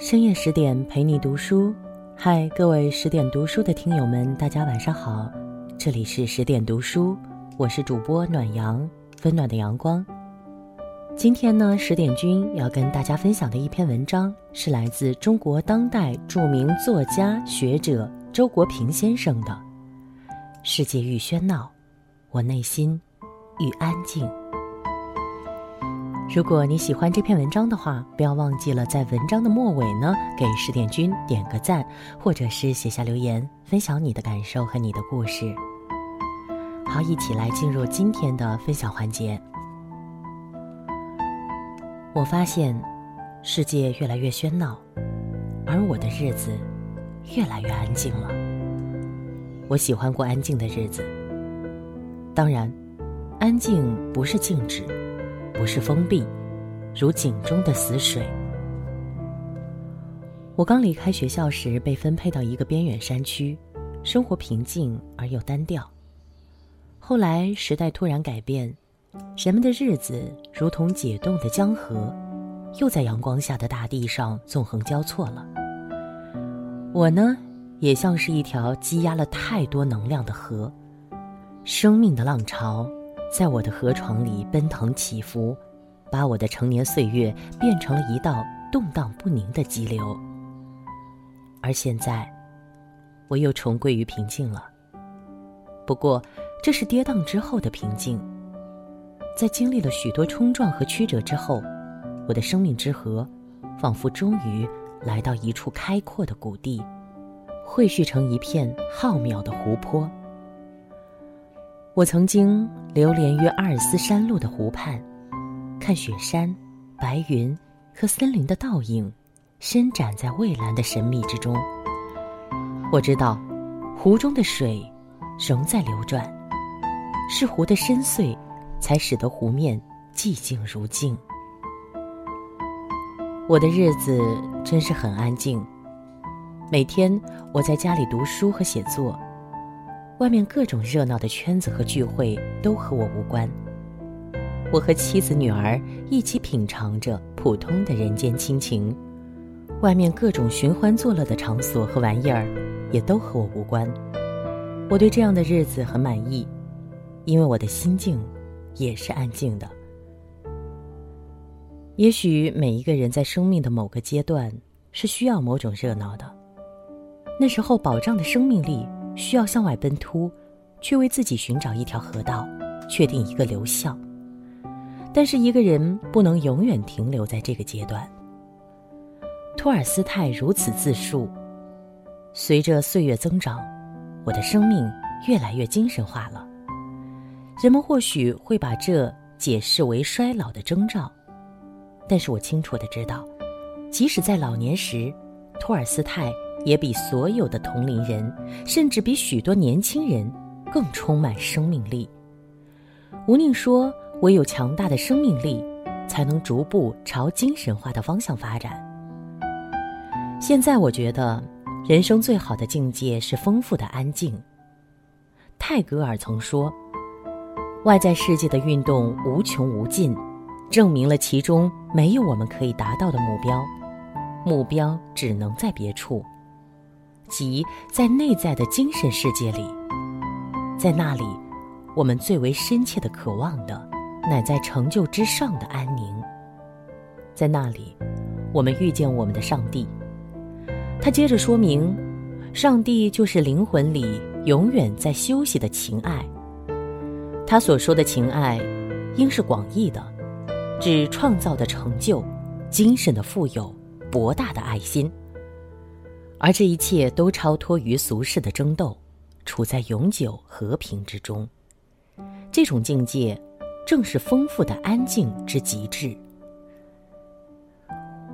深夜十点陪你读书，嗨，各位十点读书的听友们，大家晚上好，这里是十点读书，我是主播暖阳，温暖的阳光。今天呢，十点君要跟大家分享的一篇文章是来自中国当代著名作家学者周国平先生的。世界愈喧闹，我内心愈安静。如果你喜欢这篇文章的话，不要忘记了在文章的末尾呢，给十点君点个赞，或者是写下留言，分享你的感受和你的故事。好，一起来进入今天的分享环节。我发现，世界越来越喧闹，而我的日子越来越安静了。我喜欢过安静的日子。当然，安静不是静止。不是封闭，如井中的死水。我刚离开学校时，被分配到一个边远山区，生活平静而又单调。后来时代突然改变，人们的日子如同解冻的江河，又在阳光下的大地上纵横交错了。我呢，也像是一条积压了太多能量的河，生命的浪潮。在我的河床里奔腾起伏，把我的成年岁月变成了一道动荡不宁的激流。而现在，我又重归于平静了。不过，这是跌宕之后的平静。在经历了许多冲撞和曲折之后，我的生命之河，仿佛终于来到一处开阔的谷地，汇聚成一片浩渺的湖泊。我曾经流连于阿尔斯山路的湖畔，看雪山、白云和森林的倒影，伸展在蔚蓝的神秘之中。我知道，湖中的水仍在流转，是湖的深邃，才使得湖面寂静如镜。我的日子真是很安静，每天我在家里读书和写作。外面各种热闹的圈子和聚会都和我无关。我和妻子、女儿一起品尝着普通的人间亲情。外面各种寻欢作乐的场所和玩意儿，也都和我无关。我对这样的日子很满意，因为我的心境也是安静的。也许每一个人在生命的某个阶段是需要某种热闹的，那时候保障的生命力。需要向外奔突，去为自己寻找一条河道，确定一个流向。但是一个人不能永远停留在这个阶段。托尔斯泰如此自述：随着岁月增长，我的生命越来越精神化了。人们或许会把这解释为衰老的征兆，但是我清楚的知道，即使在老年时，托尔斯泰。也比所有的同龄人，甚至比许多年轻人，更充满生命力。吴宁说：“唯有强大的生命力，才能逐步朝精神化的方向发展。”现在我觉得，人生最好的境界是丰富的安静。泰戈尔曾说：“外在世界的运动无穷无尽，证明了其中没有我们可以达到的目标，目标只能在别处。”即在内在的精神世界里，在那里，我们最为深切的渴望的，乃在成就之上的安宁。在那里，我们遇见我们的上帝。他接着说明，上帝就是灵魂里永远在休息的情爱。他所说的情爱，应是广义的，指创造的成就、精神的富有、博大的爱心。而这一切都超脱于俗世的争斗，处在永久和平之中。这种境界，正是丰富的安静之极致。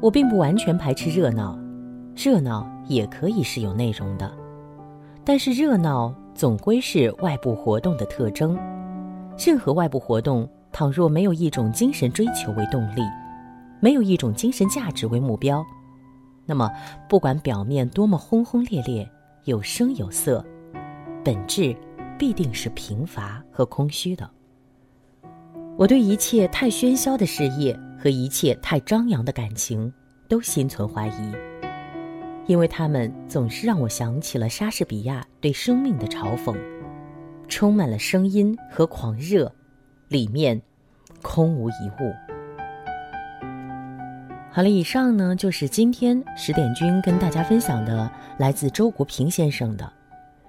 我并不完全排斥热闹，热闹也可以是有内容的。但是热闹总归是外部活动的特征。任何外部活动，倘若没有一种精神追求为动力，没有一种精神价值为目标。那么，不管表面多么轰轰烈烈、有声有色，本质必定是贫乏和空虚的。我对一切太喧嚣的事业和一切太张扬的感情都心存怀疑，因为它们总是让我想起了莎士比亚对生命的嘲讽，充满了声音和狂热，里面空无一物。好了，以上呢就是今天十点君跟大家分享的来自周国平先生的《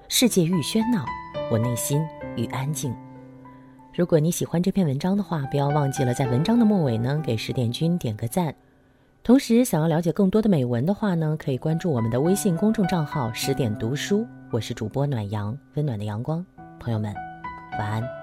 世界愈喧闹，我内心愈安静》。如果你喜欢这篇文章的话，不要忘记了在文章的末尾呢给十点君点个赞。同时，想要了解更多的美文的话呢，可以关注我们的微信公众账号“十点读书”。我是主播暖阳，温暖的阳光，朋友们，晚安。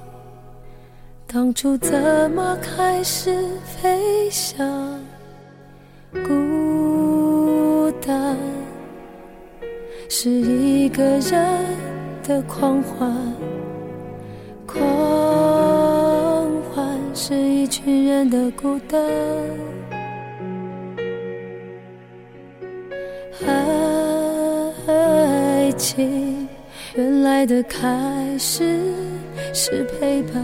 当初怎么开始飞翔，孤单是一个人。的狂欢，狂欢是一群人的孤单。爱情原来的开始是陪伴，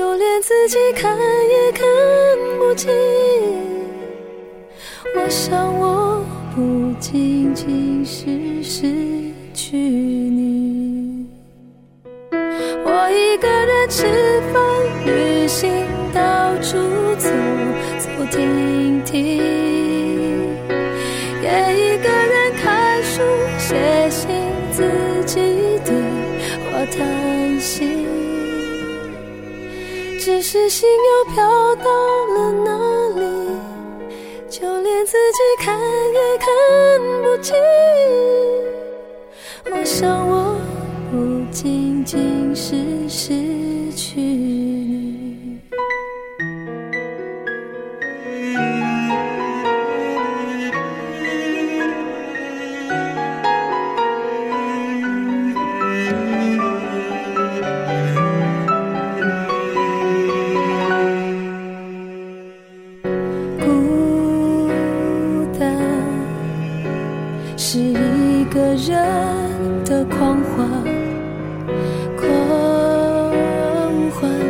就连自己看也看不清。我想我。不仅仅是失去你，我一个人吃饭、是心又飘到了哪里？就连自己看也看不清，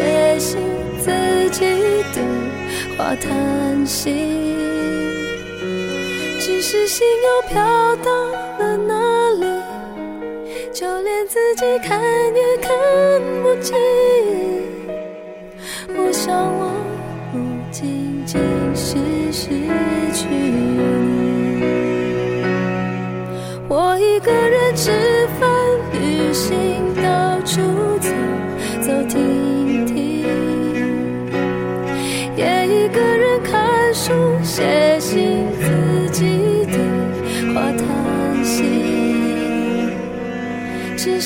写信、自己的话、叹息。只是心又飘到了哪里？就连自己看也看不清。我想我不仅仅是失去你。我一个人吃饭、旅行、到处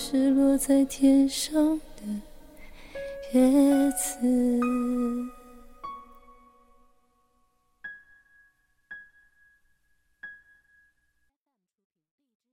是落在天上的叶子。